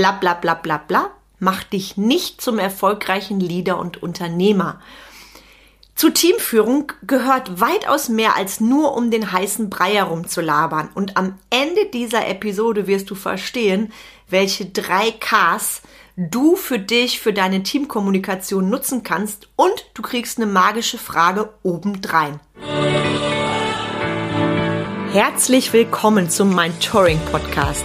bla bla bla bla bla macht dich nicht zum erfolgreichen Leader und Unternehmer. Zu Teamführung gehört weitaus mehr als nur um den heißen Brei herumzulabern. Und am Ende dieser Episode wirst du verstehen, welche drei Ks du für dich, für deine Teamkommunikation nutzen kannst und du kriegst eine magische Frage obendrein. Herzlich willkommen zum Mentoring Podcast,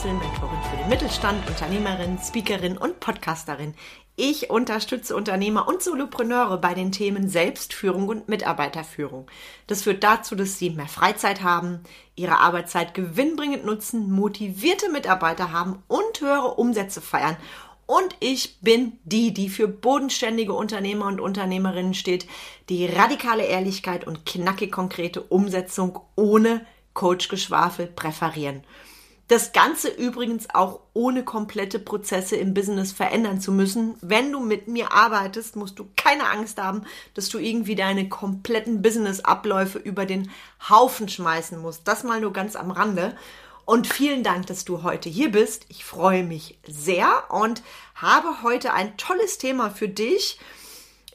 Menzel, Mentorin für den Mittelstand, Unternehmerin, Speakerin und Podcasterin. Ich unterstütze Unternehmer und Solopreneure bei den Themen Selbstführung und Mitarbeiterführung. Das führt dazu, dass sie mehr Freizeit haben, ihre Arbeitszeit gewinnbringend nutzen, motivierte Mitarbeiter haben und höhere Umsätze feiern. Und ich bin die, die für bodenständige Unternehmer und Unternehmerinnen steht, die radikale Ehrlichkeit und knackig konkrete Umsetzung ohne Coachgeschwafel präferieren. Das Ganze übrigens auch ohne komplette Prozesse im Business verändern zu müssen. Wenn du mit mir arbeitest, musst du keine Angst haben, dass du irgendwie deine kompletten Business-Abläufe über den Haufen schmeißen musst. Das mal nur ganz am Rande. Und vielen Dank, dass du heute hier bist. Ich freue mich sehr und habe heute ein tolles Thema für dich.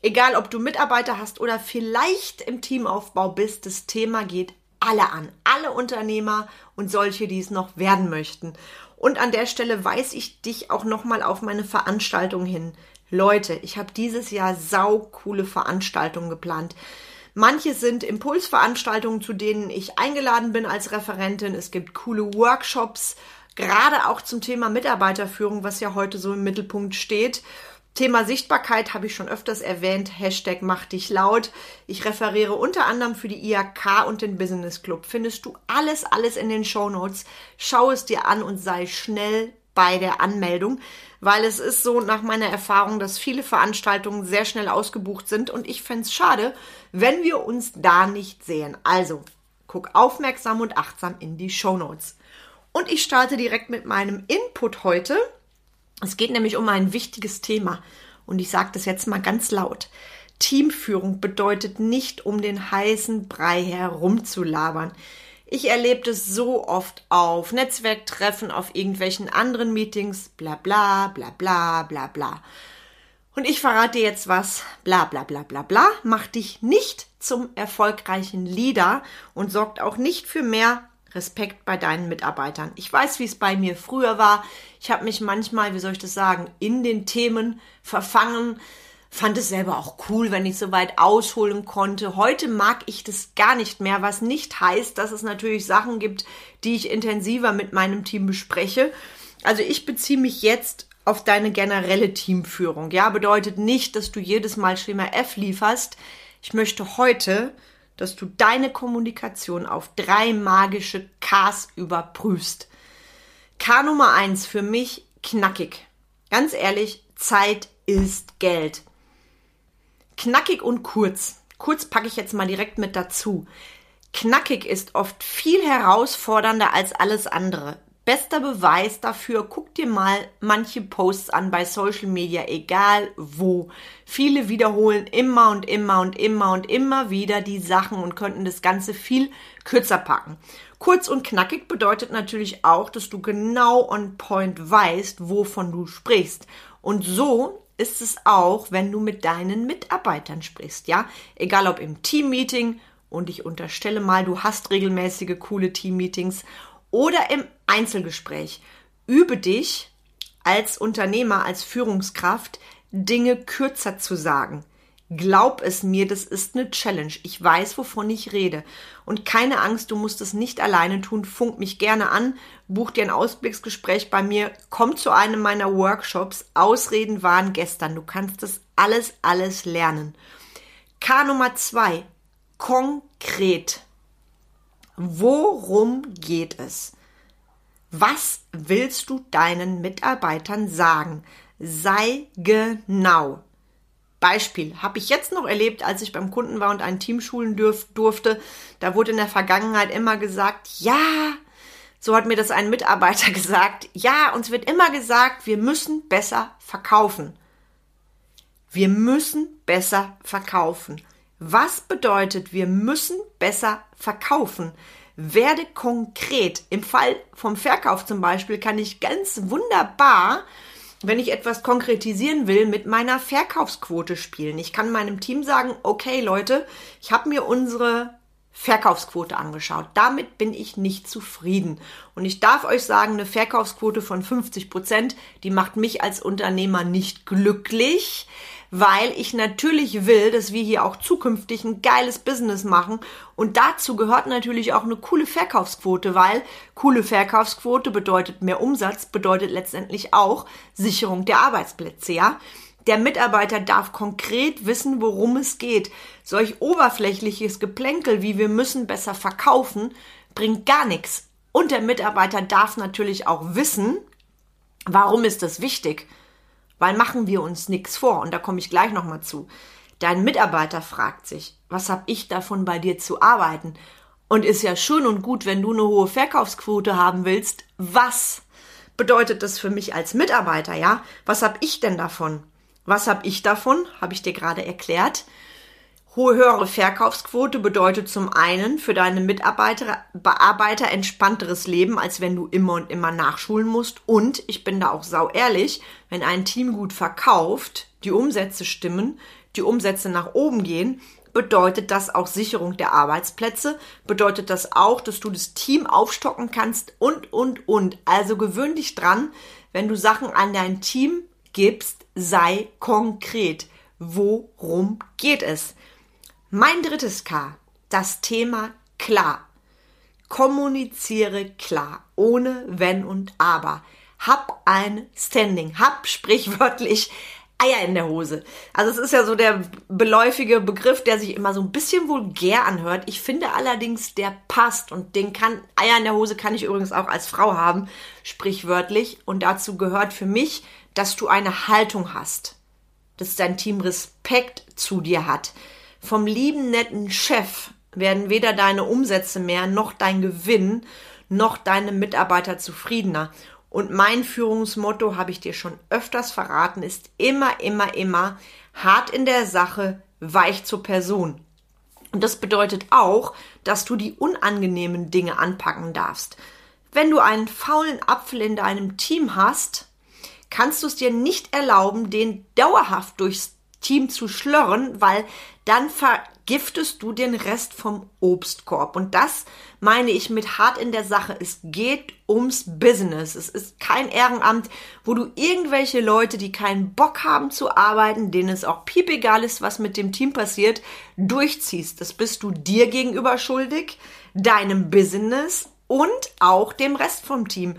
Egal, ob du Mitarbeiter hast oder vielleicht im Teamaufbau bist, das Thema geht alle an, alle Unternehmer und solche, die es noch werden möchten. Und an der Stelle weise ich dich auch nochmal auf meine Veranstaltung hin. Leute, ich habe dieses Jahr saukoole Veranstaltungen geplant. Manche sind Impulsveranstaltungen, zu denen ich eingeladen bin als Referentin. Es gibt coole Workshops, gerade auch zum Thema Mitarbeiterführung, was ja heute so im Mittelpunkt steht. Thema Sichtbarkeit habe ich schon öfters erwähnt. Hashtag mach dich laut. Ich referiere unter anderem für die IAK und den Business Club. Findest du alles, alles in den Show Notes. Schau es dir an und sei schnell bei der Anmeldung, weil es ist so nach meiner Erfahrung, dass viele Veranstaltungen sehr schnell ausgebucht sind und ich fände es schade, wenn wir uns da nicht sehen. Also, guck aufmerksam und achtsam in die Show Notes. Und ich starte direkt mit meinem Input heute. Es geht nämlich um ein wichtiges Thema und ich sage das jetzt mal ganz laut. Teamführung bedeutet nicht, um den heißen Brei herumzulabern. Ich erlebe das so oft auf Netzwerktreffen, auf irgendwelchen anderen Meetings, bla bla bla bla bla bla. Und ich verrate dir jetzt was, bla bla bla bla bla, macht dich nicht zum erfolgreichen Leader und sorgt auch nicht für mehr Respekt bei deinen Mitarbeitern. Ich weiß, wie es bei mir früher war. Ich habe mich manchmal, wie soll ich das sagen, in den Themen verfangen, fand es selber auch cool, wenn ich so weit ausholen konnte. Heute mag ich das gar nicht mehr, was nicht heißt, dass es natürlich Sachen gibt, die ich intensiver mit meinem Team bespreche. Also ich beziehe mich jetzt auf deine generelle Teamführung. Ja, bedeutet nicht, dass du jedes Mal Schema F lieferst. Ich möchte heute dass du deine Kommunikation auf drei magische Ks überprüfst. K Nummer eins für mich knackig. Ganz ehrlich, Zeit ist Geld. Knackig und kurz. Kurz packe ich jetzt mal direkt mit dazu. Knackig ist oft viel herausfordernder als alles andere. Bester Beweis dafür, guck dir mal manche Posts an bei Social Media, egal wo. Viele wiederholen immer und immer und immer und immer wieder die Sachen und könnten das Ganze viel kürzer packen. Kurz und knackig bedeutet natürlich auch, dass du genau on point weißt, wovon du sprichst. Und so ist es auch, wenn du mit deinen Mitarbeitern sprichst, ja? Egal ob im Teammeeting und ich unterstelle mal, du hast regelmäßige coole Teammeetings oder im Einzelgespräch. Übe dich als Unternehmer, als Führungskraft, Dinge kürzer zu sagen. Glaub es mir, das ist eine Challenge. Ich weiß, wovon ich rede. Und keine Angst, du musst es nicht alleine tun. Funk mich gerne an, buch dir ein Ausblicksgespräch bei mir, komm zu einem meiner Workshops. Ausreden waren gestern. Du kannst das alles, alles lernen. K Nummer zwei. Konkret. Worum geht es? Was willst du deinen Mitarbeitern sagen? Sei genau. Beispiel habe ich jetzt noch erlebt, als ich beim Kunden war und ein Team schulen dürf, durfte. Da wurde in der Vergangenheit immer gesagt, ja, so hat mir das ein Mitarbeiter gesagt, ja, uns wird immer gesagt, wir müssen besser verkaufen. Wir müssen besser verkaufen. Was bedeutet, wir müssen besser verkaufen? Werde konkret. Im Fall vom Verkauf zum Beispiel kann ich ganz wunderbar wenn ich etwas konkretisieren will, mit meiner Verkaufsquote spielen. Ich kann meinem Team sagen, okay Leute, ich habe mir unsere Verkaufsquote angeschaut. Damit bin ich nicht zufrieden. Und ich darf euch sagen, eine Verkaufsquote von 50 Prozent, die macht mich als Unternehmer nicht glücklich weil ich natürlich will, dass wir hier auch zukünftig ein geiles Business machen. Und dazu gehört natürlich auch eine coole Verkaufsquote, weil coole Verkaufsquote bedeutet mehr Umsatz, bedeutet letztendlich auch Sicherung der Arbeitsplätze, ja. Der Mitarbeiter darf konkret wissen, worum es geht. Solch oberflächliches Geplänkel wie wir müssen besser verkaufen, bringt gar nichts. Und der Mitarbeiter darf natürlich auch wissen, warum ist das wichtig. Weil machen wir uns nichts vor, und da komme ich gleich nochmal zu. Dein Mitarbeiter fragt sich, was habe ich davon bei dir zu arbeiten? Und ist ja schön und gut, wenn du eine hohe Verkaufsquote haben willst. Was bedeutet das für mich als Mitarbeiter, ja? Was habe ich denn davon? Was habe ich davon? Habe ich dir gerade erklärt. Hohe höhere Verkaufsquote bedeutet zum einen für deine Mitarbeiter Bearbeiter entspannteres Leben, als wenn du immer und immer nachschulen musst. Und ich bin da auch sau ehrlich, wenn ein Team gut verkauft, die Umsätze stimmen, die Umsätze nach oben gehen, bedeutet das auch Sicherung der Arbeitsplätze, bedeutet das auch, dass du das Team aufstocken kannst und, und, und. Also gewöhn dich dran, wenn du Sachen an dein Team gibst, sei konkret. Worum geht es? Mein drittes K, das Thema klar. Kommuniziere klar, ohne Wenn und Aber. Hab ein Standing, hab sprichwörtlich Eier in der Hose. Also es ist ja so der beläufige Begriff, der sich immer so ein bisschen vulgär anhört. Ich finde allerdings, der passt und den kann Eier in der Hose kann ich übrigens auch als Frau haben, sprichwörtlich. Und dazu gehört für mich, dass du eine Haltung hast, dass dein Team Respekt zu dir hat, vom lieben netten Chef werden weder deine Umsätze mehr, noch dein Gewinn, noch deine Mitarbeiter zufriedener. Und mein Führungsmotto, habe ich dir schon öfters verraten, ist immer, immer, immer hart in der Sache, weich zur Person. Und das bedeutet auch, dass du die unangenehmen Dinge anpacken darfst. Wenn du einen faulen Apfel in deinem Team hast, kannst du es dir nicht erlauben, den dauerhaft durchs Team zu schlörren, weil dann vergiftest du den Rest vom Obstkorb. Und das meine ich mit hart in der Sache. Es geht ums Business. Es ist kein Ehrenamt, wo du irgendwelche Leute, die keinen Bock haben zu arbeiten, denen es auch piepegal ist, was mit dem Team passiert, durchziehst. Das bist du dir gegenüber schuldig, deinem Business und auch dem Rest vom Team.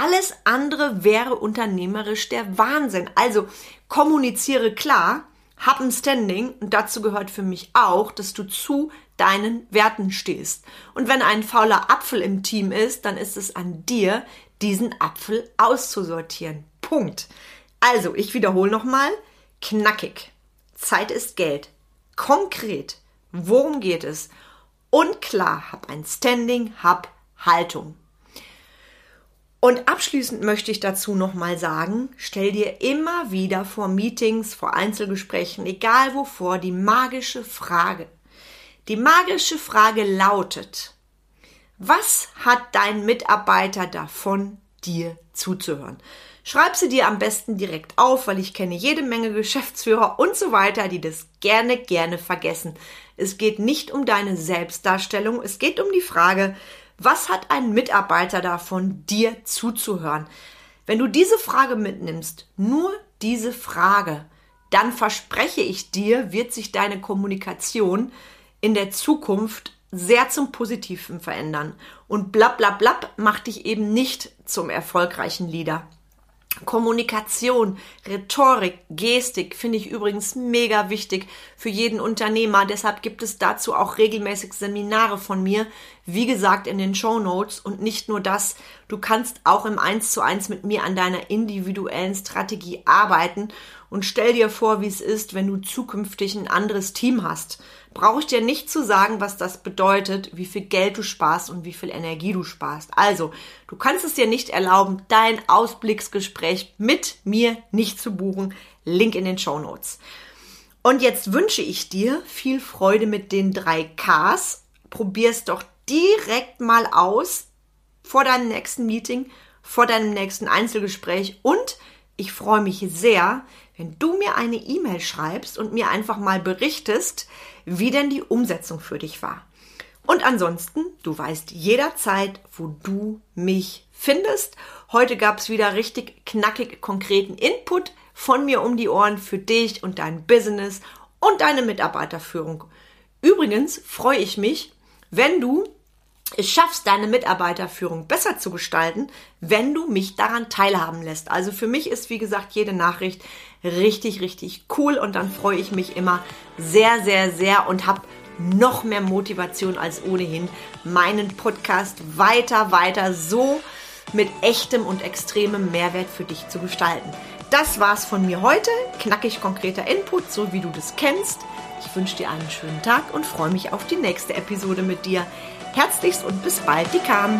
Alles andere wäre unternehmerisch der Wahnsinn. Also kommuniziere klar, hab ein Standing und dazu gehört für mich auch, dass du zu deinen Werten stehst. Und wenn ein fauler Apfel im Team ist, dann ist es an dir, diesen Apfel auszusortieren. Punkt. Also, ich wiederhole nochmal. Knackig. Zeit ist Geld. Konkret. Worum geht es? Und klar, hab ein Standing, hab Haltung. Und abschließend möchte ich dazu nochmal sagen, stell dir immer wieder vor Meetings, vor Einzelgesprächen, egal wovor, die magische Frage. Die magische Frage lautet, was hat dein Mitarbeiter davon, dir zuzuhören? Schreib sie dir am besten direkt auf, weil ich kenne jede Menge Geschäftsführer und so weiter, die das gerne, gerne vergessen. Es geht nicht um deine Selbstdarstellung, es geht um die Frage, was hat ein Mitarbeiter davon, dir zuzuhören? Wenn du diese Frage mitnimmst, nur diese Frage, dann verspreche ich dir, wird sich deine Kommunikation in der Zukunft sehr zum Positiven verändern. Und blablablab macht dich eben nicht zum erfolgreichen Leader. Kommunikation, Rhetorik, Gestik finde ich übrigens mega wichtig für jeden Unternehmer. Deshalb gibt es dazu auch regelmäßig Seminare von mir. Wie gesagt, in den Show Notes. Und nicht nur das, du kannst auch im 1 zu 1 mit mir an deiner individuellen Strategie arbeiten. und stell dir vor, wie es ist, wenn du zukünftig ein anderes Team hast. Brauche ich dir nicht zu sagen, was das bedeutet, wie viel Geld du sparst und wie viel Energie du sparst. Also, du kannst es dir nicht erlauben, dein Ausblicksgespräch mit mir nicht zu buchen. Link in den Show Notes. Und jetzt wünsche ich dir viel Freude mit den drei Ks. Probier's doch direkt mal aus vor deinem nächsten Meeting, vor deinem nächsten Einzelgespräch und ich freue mich sehr, wenn du mir eine E-Mail schreibst und mir einfach mal berichtest, wie denn die Umsetzung für dich war. Und ansonsten, du weißt jederzeit, wo du mich findest. Heute gab es wieder richtig knackig konkreten Input von mir um die Ohren für dich und dein Business und deine Mitarbeiterführung. Übrigens freue ich mich, wenn du es schaffst, deine Mitarbeiterführung besser zu gestalten, wenn du mich daran teilhaben lässt. Also für mich ist, wie gesagt, jede Nachricht richtig, richtig cool und dann freue ich mich immer sehr, sehr, sehr und habe noch mehr Motivation als ohnehin, meinen Podcast weiter, weiter so mit echtem und extremem Mehrwert für dich zu gestalten. Das war's von mir heute. Knackig konkreter Input, so wie du das kennst. Ich wünsche dir einen schönen Tag und freue mich auf die nächste Episode mit dir. Herzlichst und bis bald, die Carmen.